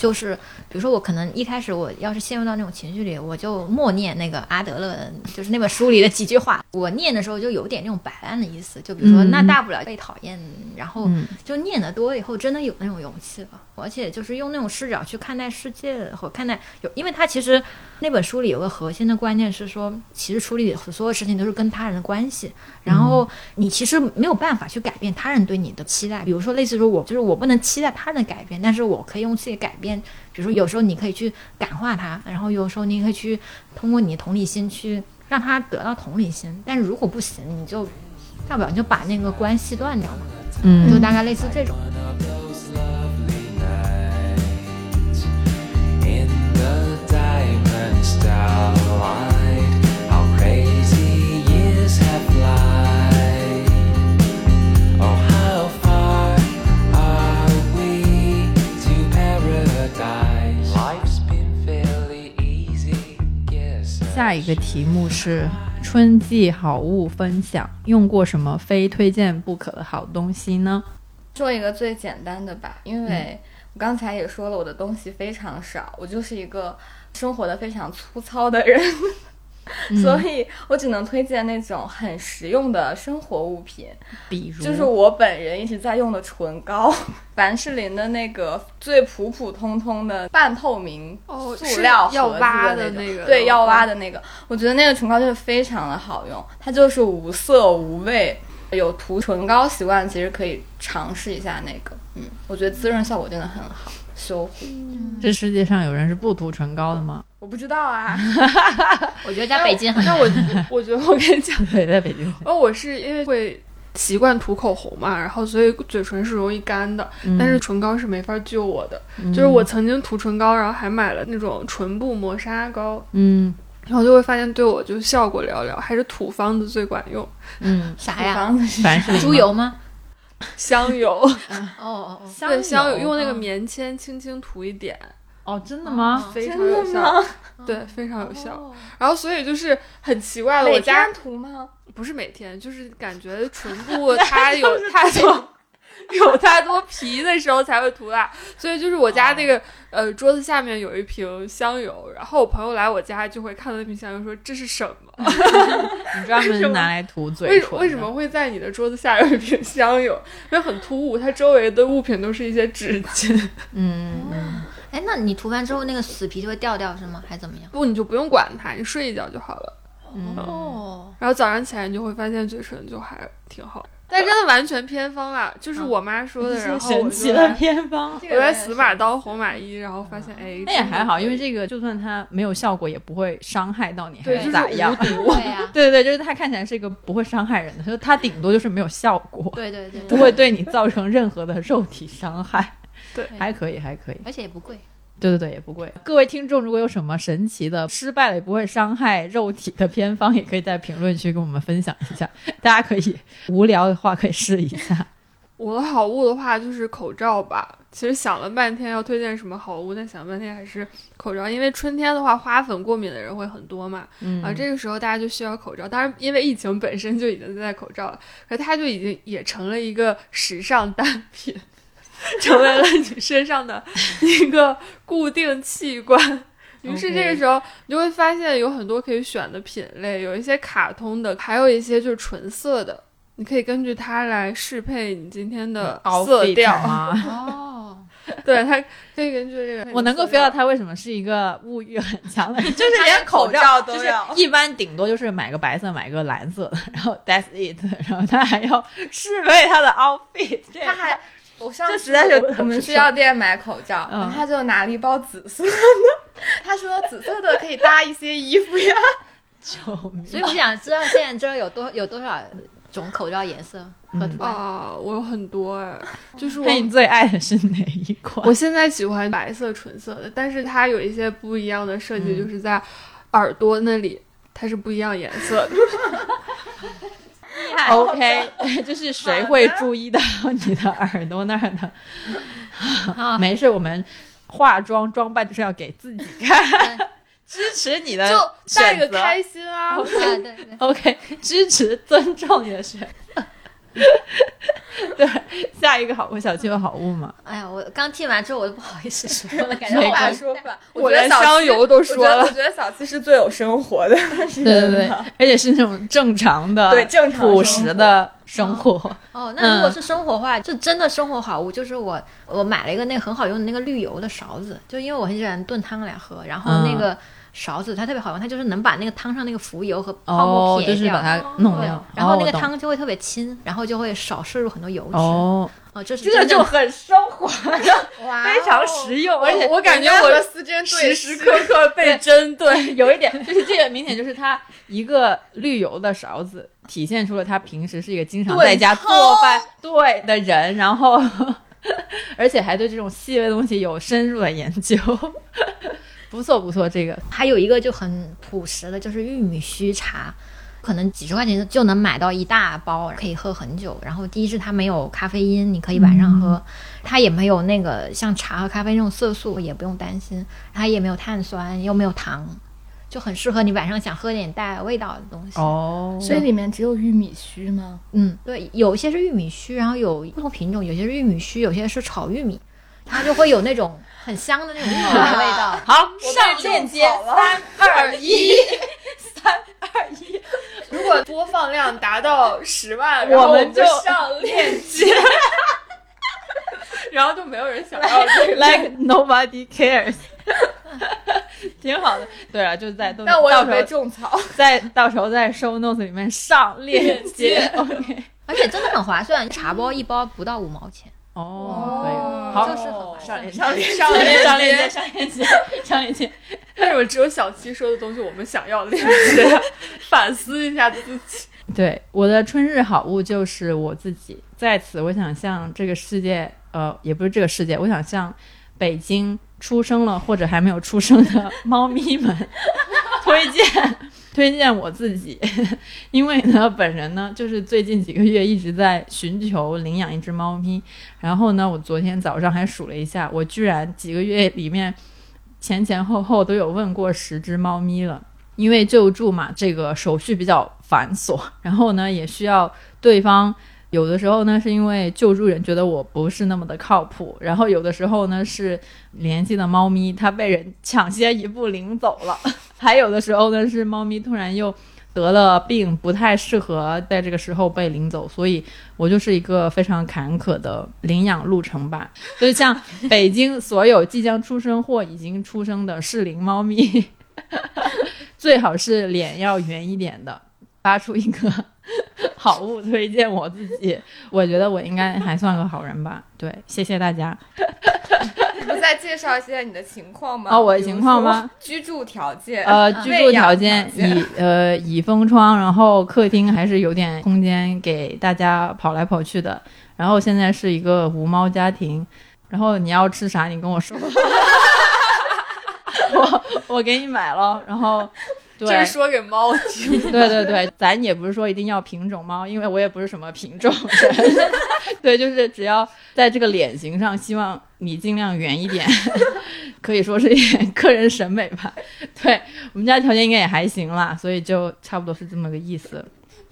就是比如说我可能一开始我要是陷入到那种情绪里，我就默念那个阿德勒就是那本书里的几句话，我念的时候就有点那种摆烂的意思，就比如说、嗯那大不了被讨厌，然后嗯就念得多以后，真的有那种勇气了，而且就是用那种视角去看待世界和看待有，因为他其实那本书里有个核心的观念是说，其实处理所有事情都是跟他人的关系，然后你其实没有办法去改变他人对你的期待，比如说类似说我就是我不能期待他人的改变，但是我可以用自己改变，比如说有时候你可以去感化他，然后有时候你可以去通过你的同理心去让他得到同理心。但是如果不行，你就大不了你就把那个关系断掉嘛，嗯就大概类似这种。in the diamond starlight. 下一个题目是春季好物分享，用过什么非推荐不可的好东西呢？说一个最简单的吧，因为我刚才也说了，我的东西非常少，我就是一个生活的非常粗糙的人，所以我只能推荐那种很实用的生活物品，比如就是我本人一直在用的唇膏，凡士林的那个最普普通通的半透明哦塑料盒子的那个对，要挖。的那个，我觉得那个唇膏就是非常的好用，它就是无色无味。有涂唇膏习惯，其实可以尝试一下那个，嗯，我觉得滋润效果真的很好，修护。这世界上有人是不涂唇膏的吗？我不知道啊，我觉得在北京很那我我觉得我跟你讲，对，在北京。哦，我是因为会习惯涂口红嘛，然后所以嘴唇是容易干的，但是唇膏是没法救我的。就是我曾经涂唇膏，然后还买了那种唇部磨砂膏，嗯然后就会发现对我就效果寥寥，还是土方子最管用。嗯，啥呀？房子是猪油吗？香油，哦哦哦，对，香油用那个嗯棉签轻轻涂一点，哦，真的吗？非常真有效，的吗？对，非常有效。哦然后所以就是很奇怪了，我家涂吗？不是每天，就是感觉唇部 它有太多 有太多皮的时候才会涂蜡，所以就是我家那个、呃桌子下面有一瓶香油，然后我朋友来我家就会看到那瓶香油说这是什么？你专门拿来涂嘴为唇的？为什么会在你的桌子下有一瓶香油？因为很突兀，它周围的物品都是一些纸巾，嗯，嗯哎，那你涂完之后那个死皮就会掉掉是吗？还怎么样？不你就不用管它，你睡一觉就好了。嗯哦，然后早上起来你就会发现嘴唇就还挺好，但真的完全偏方了，就是我妈说的，然后我神就奇的偏方。我在死马当活马医，然后发现哎，那也还好，因为这这个就算它没有效果，也不会伤害到你，还对就是咋样？无毒。对呀，对对对，就是它看起来是一个不会伤害人的，就它顶多就是没有效果，对对对，不会对你造成任何的肉体伤害。对还可以，还可以。而且也不贵。对对对，也不贵。各位听众，如果有什么神奇的、失败了也不会伤害肉体的偏方，也可以在评论区跟我们分享一下。大家可以无聊的话可以试一下。我的好物的话就是口罩吧。其实想了半天要推荐什么好物，但想半天还是口罩，因为春天的话花粉过敏的人会很多嘛，嗯啊，这个时候大家就需要口罩。当然，因为疫情本身就已经在戴口罩了，可它就已经也成了一个时尚单品，成为了你身上的一个固定器官。于是这个时候，你就会发现有很多可以选的品类，有一些卡通的，还有一些就是纯色的，你可以根据它来适配你今天的色调。啊？哦，对，它可以根据这个。我能够 feel 到他为什么是一个物欲很强的人，就是连口罩罩就是一般顶多就是买个白色，买个蓝色的，然后 that's it，然后他还要适配他的他还。我上次实在是我们去药店买口罩，嗯然后他就拿了一包紫色的，他说紫色的可以搭一些衣服呀。救命！所以我想知道现在这有多有多少种口罩颜色和图案。啊，我有很多哎，就是我那你最爱的是哪一款？我现在喜欢白色纯色的，但是它有一些不一样的设计，嗯就是在耳朵那里它是不一样颜色的。OK，就是谁会注意到你的耳朵那儿的？啊，没事，我们化妆装扮就是要给自己看，支持你的就带着选择。开心啊！对对对，OK，支持尊重你的选择。对，下一个好物，小七有好物吗？哎呀，我刚听完之后我都不好意思说了，感觉没我话关系说吧，我连觉得香油都说了。我觉得我觉得小七是最有生活的，对对对，而且是那种正常的、对正常朴实的生活。哦，那如果是生活化，就真的生活好物，就是我我买了一个那个很好用的那个绿油的勺子，就因为我很喜欢炖汤来喝，然后那个勺子它特别好用，它就是能把那个汤上那个浮油和泡沫哦，撇掉，就是把它弄掉，然后那个汤就会特别清，然后就会少摄入很多油脂。哦，哦，这是这个就很升华，哇非常实用，而且我感觉我的思珍对时时刻刻被针对。有一点，就是这个明显就是他一个绿油的勺子，体现出了他平时是一个经常在家做饭对。的人，然后 而且还对这种细微的东西有深入的研究，不错不错，这个还有一个就很朴实的，就是玉米须茶，可能几十块钱就能买到一大包，可以喝很久。然后第一是它没有咖啡因，你可以晚上喝，它也没有那个像茶和咖啡那种色素，也不用担心，它也没有碳酸，又没有糖，就很适合你晚上想喝点带味道的东西。哦所以里面只有玉米须吗？嗯，对，有一些是玉米须，然后有不同品种，有些是玉米须，有些是炒玉米，它就会有那种很香的那种玉米的味道。好上链接三二一，三二一，如果播放量达到十万，我然后我们们就上链接，然后就没有人想要这个。like nobody cares，挺好的。对啊，就是在都但我有被到时候种草。在到时候在 show notes 里面上链接。OK，而且真的很划算，茶包一包不到五毛钱。哦，可以，好，就是很上链接，上链上链接，上链接，接上链接，上链接。为什么只有小七说的东西我们想要链接？反思一下自己。对，我的春日好物就是我自己。在此，我想向这个世界，呃，也不是这个世界，我想向北京出生了或者还没有出生的猫咪们 推荐推荐我自己，因为呢，本人呢就是最近几个月一直在寻求领养一只猫咪，然后呢，我昨天早上还数了一下，我居然几个月里面前前后后都有问过十只猫咪了。因为救助嘛，这个手续比较繁琐，然后呢，也需要对方有的时候呢，是因为救助人觉得我不是那么的靠谱，然后有的时候呢是联系的猫咪它被人抢先一步领走了，还有的时候呢是猫咪突然又得了病，不太适合在这个时候被领走，所以我就是一个非常坎坷的领养路程吧。就是像北京所有即将出生或已经出生的适龄猫咪，最好是脸要圆一点的。发出一个 好物推荐我自己，我觉得我应该还算个好人吧。对，谢谢大家。你不再介绍一下你的情况吗？哦我的情况吗？居住条件，呃，嗯居住条件以呃以封窗，然后客厅还是有点空间给大家跑来跑去的。然后现在是一个无猫家庭，然后你要吃啥，你跟我说，我我给你买了。然后对，这是说给猫听。对对对，咱也不是说一定要品种猫，因为我也不是什么品种人。对，就是只要在这个脸型上，希望你尽量圆一点，可以说是一点个人审美吧。对我们家条件应该也还行啦，所以就差不多是这么个意思。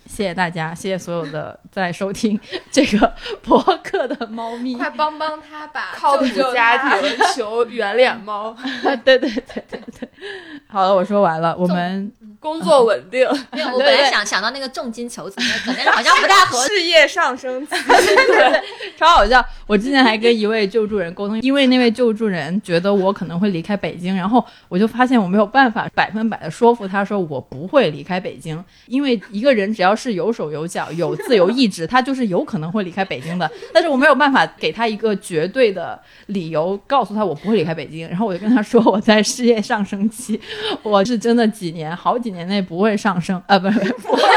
谢谢大家，谢谢所有的在收听 这个博客的猫咪。快帮帮他吧，靠谱救救家他庭求圆脸猫，对对对对对，好了，我说完了，我们工作稳定，没有，我本来想想到那个重金求子，可能好像不太合适。事业上升期，对 超好笑！我之前还跟一位救助人沟通，因为那位救助人觉得我可能会离开北京，然后我就发现我没有办法百分百的说服他说我不会离开北京，因为一个人只要是有手有脚、有自由意志，他就是有可能会离开北京的。但是我没有办法给他一个绝对的理由，告诉他我不会离开北京。然后我就跟他说我在事业上升期，我是真的几年、好几年内不会上升，呃，不是 不会上。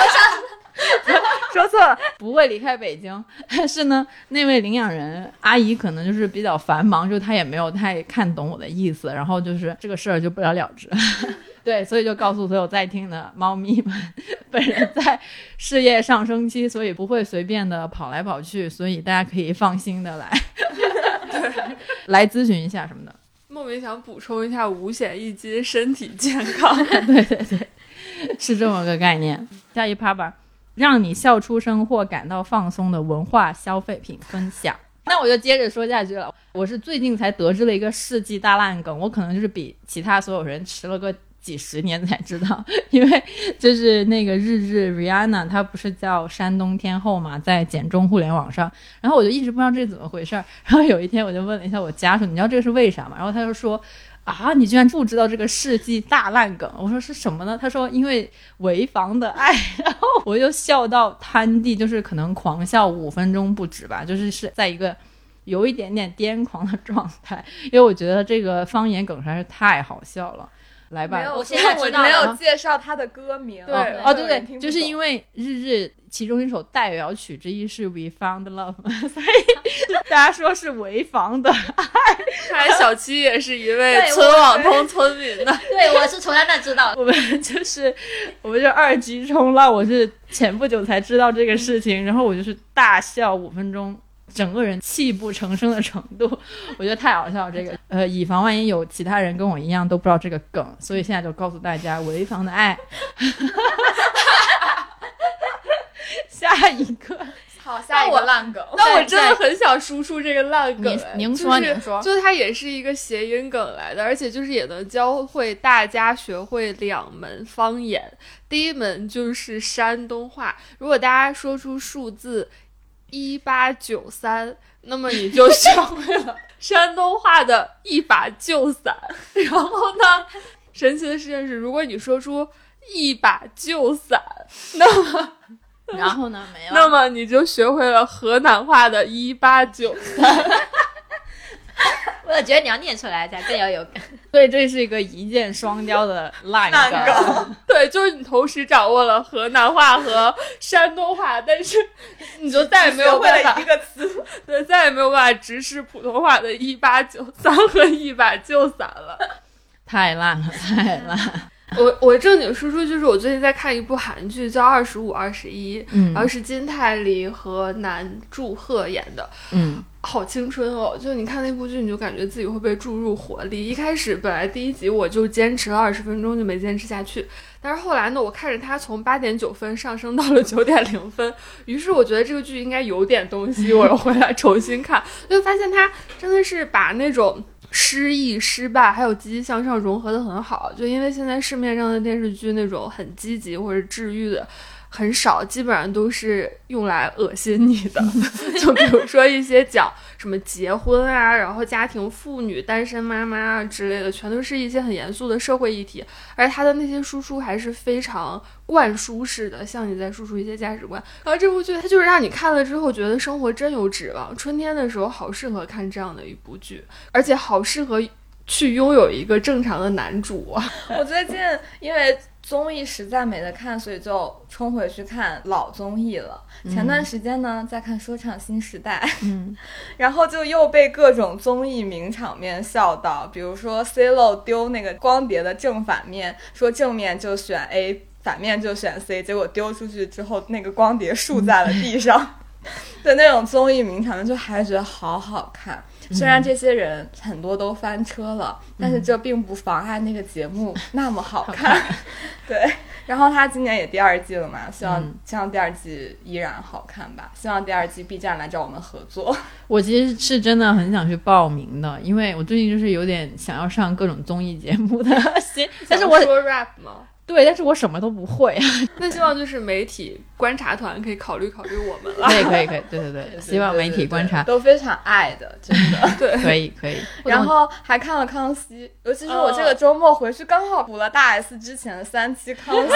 说错了，不会离开北京。但是呢，那位领养人阿姨可能就是比较繁忙，就她也没有太看懂我的意思，然后就是这个事儿就不了了之。对，所以就告诉所有在听的猫咪们，本人在事业上升期，所以不会随便的跑来跑去，所以大家可以放心的来来咨询一下什么的。莫名想补充一下五险一金，身体健康。对对对，是这么个概念。下一趴吧，让你笑出声或感到放松的文化消费品分享。那我就接着说下去了。我是最近才得知了一个世纪大烂梗，我可能就是比其他所有人迟了个几十年才知道，因为就是那个日日 Rihanna，她不是叫山东天后嘛，在简中互联网上，然后我就一直不知道这是怎么回事儿。然后有一天我就问了一下我家属，你知道这个是为啥吗？然后他就说，啊，你居然不知道这个世纪大烂梗？我说是什么呢？他说因为潍坊的爱，然后我就笑到瘫地，就是可能狂笑五分钟不止吧，就是是在一个有一点点癫狂的状态，因为我觉得这个方言梗实在是太好笑了。来吧，没有，我现在我没知道了有介绍他的歌名。对哦哦，对对，就是因为日日其中一首代表曲之一是 We Found Love，所以大家说是潍坊的爱。看来小七也是一位 村网通村民呢。对，我是从他那知道的。我们就是我们就二级冲浪，我是前不久才知道这个事情，然后我就是大笑五分钟。整个人泣不成声的程度，我觉得太好笑了。这个，呃，以防万一有其他人跟我一样都不知道这个梗，所以现在就告诉大家，潍坊的爱。下一个，好，下一个烂梗。但我真的很想输出这个烂梗，哎您您说就是您说就是它也是一个谐音梗来的，而且就是也能教会大家学会两门方言。第一门就是山东话，如果大家说出数字一八九三，那么你就学会了山东话的一把旧伞。然后呢，神奇的事情是，如果你说出一把旧伞，那么然后呢？没有。那么你就学会了河南话的一八九三。我觉得你要念出来才更要有感。所以这是一个一箭双雕的烂烂梗 对，就是你同时掌握了河南话和山东话，但是你就再也没有办法了一，个词，对，再也没有办法直视普通话的一八九三和一把就散了。太烂了，太烂了。我我正经说说，就是我最近在看一部韩剧，叫《二十五二十一》，嗯然后是金泰梨和南柱赫演的，嗯好青春哦！就你看那部剧，你就感觉自己会被注入活力。一开始本来第一集我就坚持了二十分钟就没坚持下去，但是后来呢，我看着它从八点九分上升到了九点零分，于是我觉得这个剧应该有点东西，我又回来重新看，就发现它真的是把那种。失意、失败还有积极向上融合的很好，就因为现在市面上的电视剧那种很积极或者治愈的很少，基本上都是用来恶心你的。就比如说一些讲什么结婚啊，然后家庭妇女、单身妈妈啊之类的，全都是一些很严肃的社会议题，而他的那些输出还是非常灌输式的，像你在输出一些价值观。然后这部剧它就是让你看了之后觉得生活真有指望，春天的时候好适合看这样的一部剧，而且好适合去拥有一个正常的男主。我最近因为综艺实在没得看，所以就冲回去看老综艺了。前段时间呢，在看《说唱新时代》，嗯，然后就又被各种综艺名场面笑到，比如说 C 漏丢那个光碟的正反面，说正面就选 A，反面就选 C，结果丢出去之后，那个光碟竖在了地上。的那种综艺名场面，就还是觉得好好看。虽然这些人很多都翻车了，但是这并不妨碍那个节目 那么好看。对，然后他今年也第二季了嘛，希望、嗯希望第二季依然好看吧。希望第二季 B 站来找我们合作。我其实是真的很想去报名的，因为我最近就是有点想要上各种综艺节目的 心，但是我说 rap 吗？对，但是我什么都不会。那希望就是媒体观察团可以考虑考虑我们了。可以，可以，可以，对对对，希望媒体观察，都非常爱的，真的。对，可以，可以。然后还看了《康熙》，尤其是我这个周末回去刚好补了大 S 之前的三期《康熙》，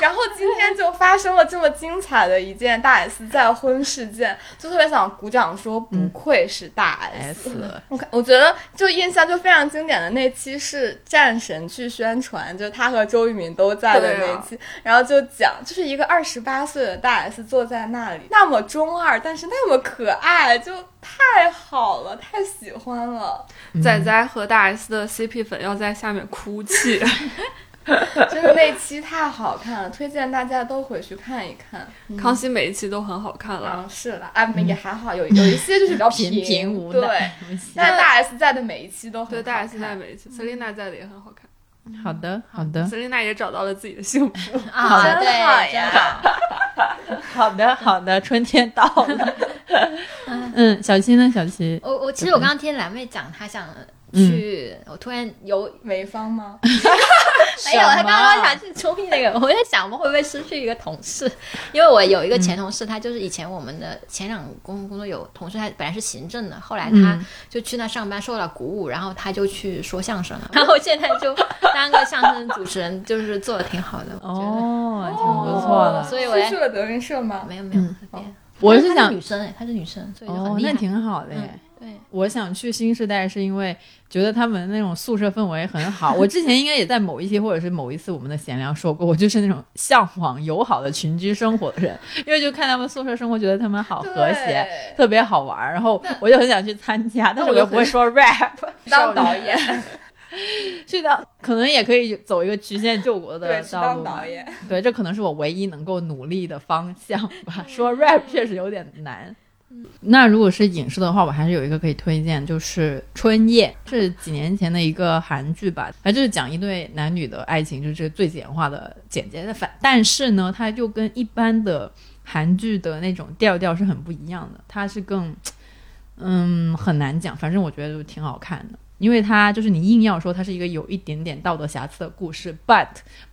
然后今天就发生了这么精彩的一件大 S 再婚事件，就特别想鼓掌说不愧是大 S。S 我看我觉得就印象就非常经典的那期是战神去宣传，就他和周渝民都在的那一期，然后就讲就是一个二十八岁的大 S 坐在那里，那么中二，但是那么可爱，就太好了，太喜欢了。仔仔和大 S 的 CP 粉要在下面哭泣。真 的 那期太好看了，推荐大家都回去看一看。康熙每一期都很好看了。嗯，是了，啊，也还好，有有一些就是比较平平无对，奈。但大 S 在的每一期都很好看对，大 S 在在每一期，Selina 在的也很好看。好的，好的，Selina 也找到了自己的幸福。啊，真对，好真呀好。好的，好的，春天到了。嗯，小七呢？小七，我我其实我刚刚听蓝妹讲，她想去，我突然有潍坊吗？没有，他刚刚想去抽那个，我在想我们会不会失去一个同事，因为我有一个前同事，他就是以前我们的前两工工作有同事，他本来是行政的，后来他嗯就去那上班，受到鼓舞，然后他就去说相声了，然后现在就当个相声主持人，就是做的挺好的，我觉得。哦，挺不错的。所以我去了德云社吗？没有没有嗯，我是想她女生哎，她是女生，所以就哦很，厉害。那挺好的耶。嗯对，我想去新时代，是因为觉得他们那种宿舍氛围很好。我之前应该也在某一期或者是某一次我们的闲聊说过，我就是那种向往友好的群居生活的人，因为就看他们宿舍生活，觉得他们好和谐，对特别好玩儿。然后我就很想去参加，但是我又不会说 rap，当导演，去当可能也可以走一个曲线救国的道路当导。演。对，这可能是我唯一能够努力的方向吧。说 rap 确实有点难。那如果是影视的话，我还是有一个可以推荐，就是《春夜》，是几年前的一个韩剧吧，它就是讲一对男女的爱情，就是最简化的简洁的反，但是呢，它就跟一般的韩剧的那种调调是很不一样的，它是更，嗯，很难讲，反正我觉得就挺好看的。因为它就是你硬要说它是一个有一点点道德瑕疵的故事，but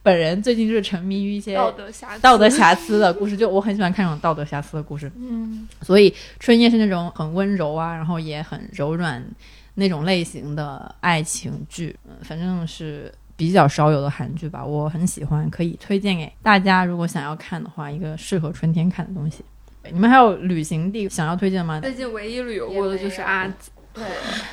本人最近就是沉迷于一些道德瑕疵，道德瑕疵的故事，就我很喜欢看这种道德瑕疵的故事。嗯，所以春夜是那种很温柔啊，然后也很柔软那种类型的爱情剧，嗯，反正是比较少有的韩剧吧，我很喜欢，可以推荐给大家。如果想要看的话，一个适合春天看的东西。你们还有旅行地想要推荐吗？最近唯一旅游过的就是阿吉，对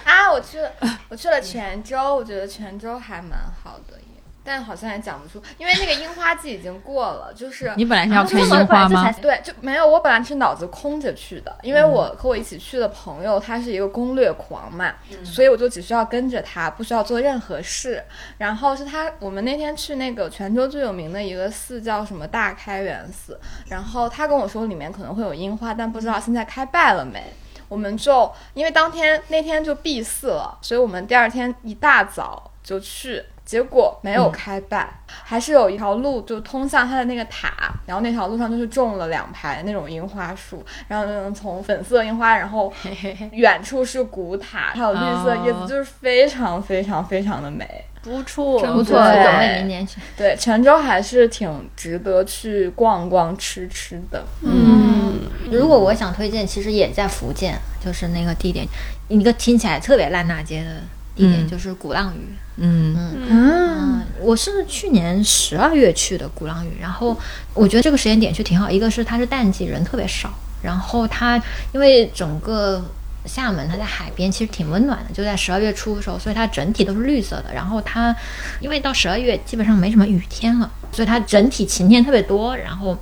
啊，我去了，我去了泉州，我觉得泉州还蛮好的耶，但好像也讲不出，因为那个樱花季已经过了，就是你本来是要看樱花吗？对，就没有。我本来是脑子空着去的，因为我和我一起去的朋友他是一个攻略狂嘛，所以我就只需要跟着他，不需要做任何事。然后是他，我们那天去那个泉州最有名的一个寺叫什么大开元寺，然后他跟我说里面可能会有樱花，但不知道现在开败了没。我们就因为当天那天就闭寺了，所以我们第二天一大早就去，结果没有开败，还是有一条路就通向它的那个塔，然后那条路上就是种了两排那种樱花树，然后从粉色樱花，然后 远处是古塔，还有绿色叶子，就是非常非常非常的美。不错。真不错，对。准备明年去。对，泉州还是挺值得去逛逛、吃吃的。嗯，如果我想推荐，其实也在福建，就是那个地点，一个听起来特别烂大街的地点，嗯。就是鼓浪屿。嗯。嗯，我是去年十二月去的鼓浪屿，然后我觉得这个时间点去挺好，一个是它是淡季，人特别少，然后它因为整个厦门它在海边，其实挺温暖的，就在十二月初的时候，所以它整体都是绿色的。然后它因为到十二月基本上没什么雨天了，所以它整体晴天特别多，然后。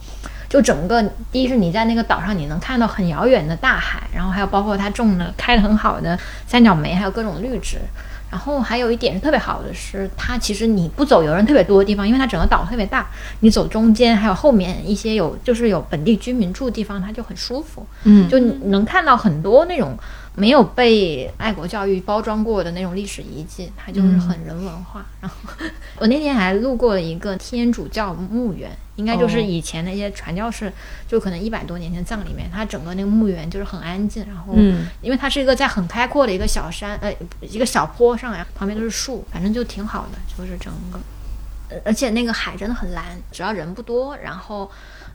就整个，第一是你在那个岛上，你能看到很遥远的大海，然后还有包括它种的开的很好的三角梅，还有各种绿植，然后还有一点是特别好的是，它其实你不走游人特别多的地方，因为它整个岛特别大，你走中间还有后面一些有就是有本地居民住的地方，它就很舒服，嗯，就你能看到很多那种没有被爱国教育包装过的那种历史遗迹，它就是很人文化。然后我那天还路过了一个天主教墓园，应该就是哦以前那些传教士，就可能一百多年前葬里面，它整个那个墓园就是很安静，然后嗯。因为它是一个在很开阔的一个小山，呃，一个小坡上呀，旁边都是树，反正就挺好的，就是整个，呃而且那个海真的很蓝，只要人不多，然后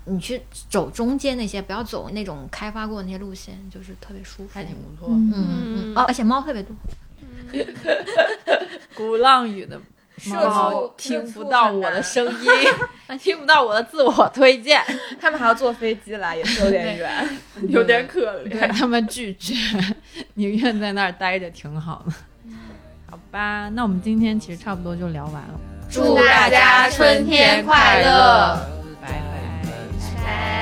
你去走中间那些，不要走那种开发过的那些路线，就是特别舒服。还挺不错。嗯嗯哦，而且猫特别多。鼓浪屿的社猫听不到我的声音，听不到我的自我推荐，他们还要坐飞机来，也是有点远。有点可怜。对他们拒绝，宁愿在那儿待着挺好的。好吧，那我们今天其实差不多就聊完了，祝大家春天快乐！拜拜。拜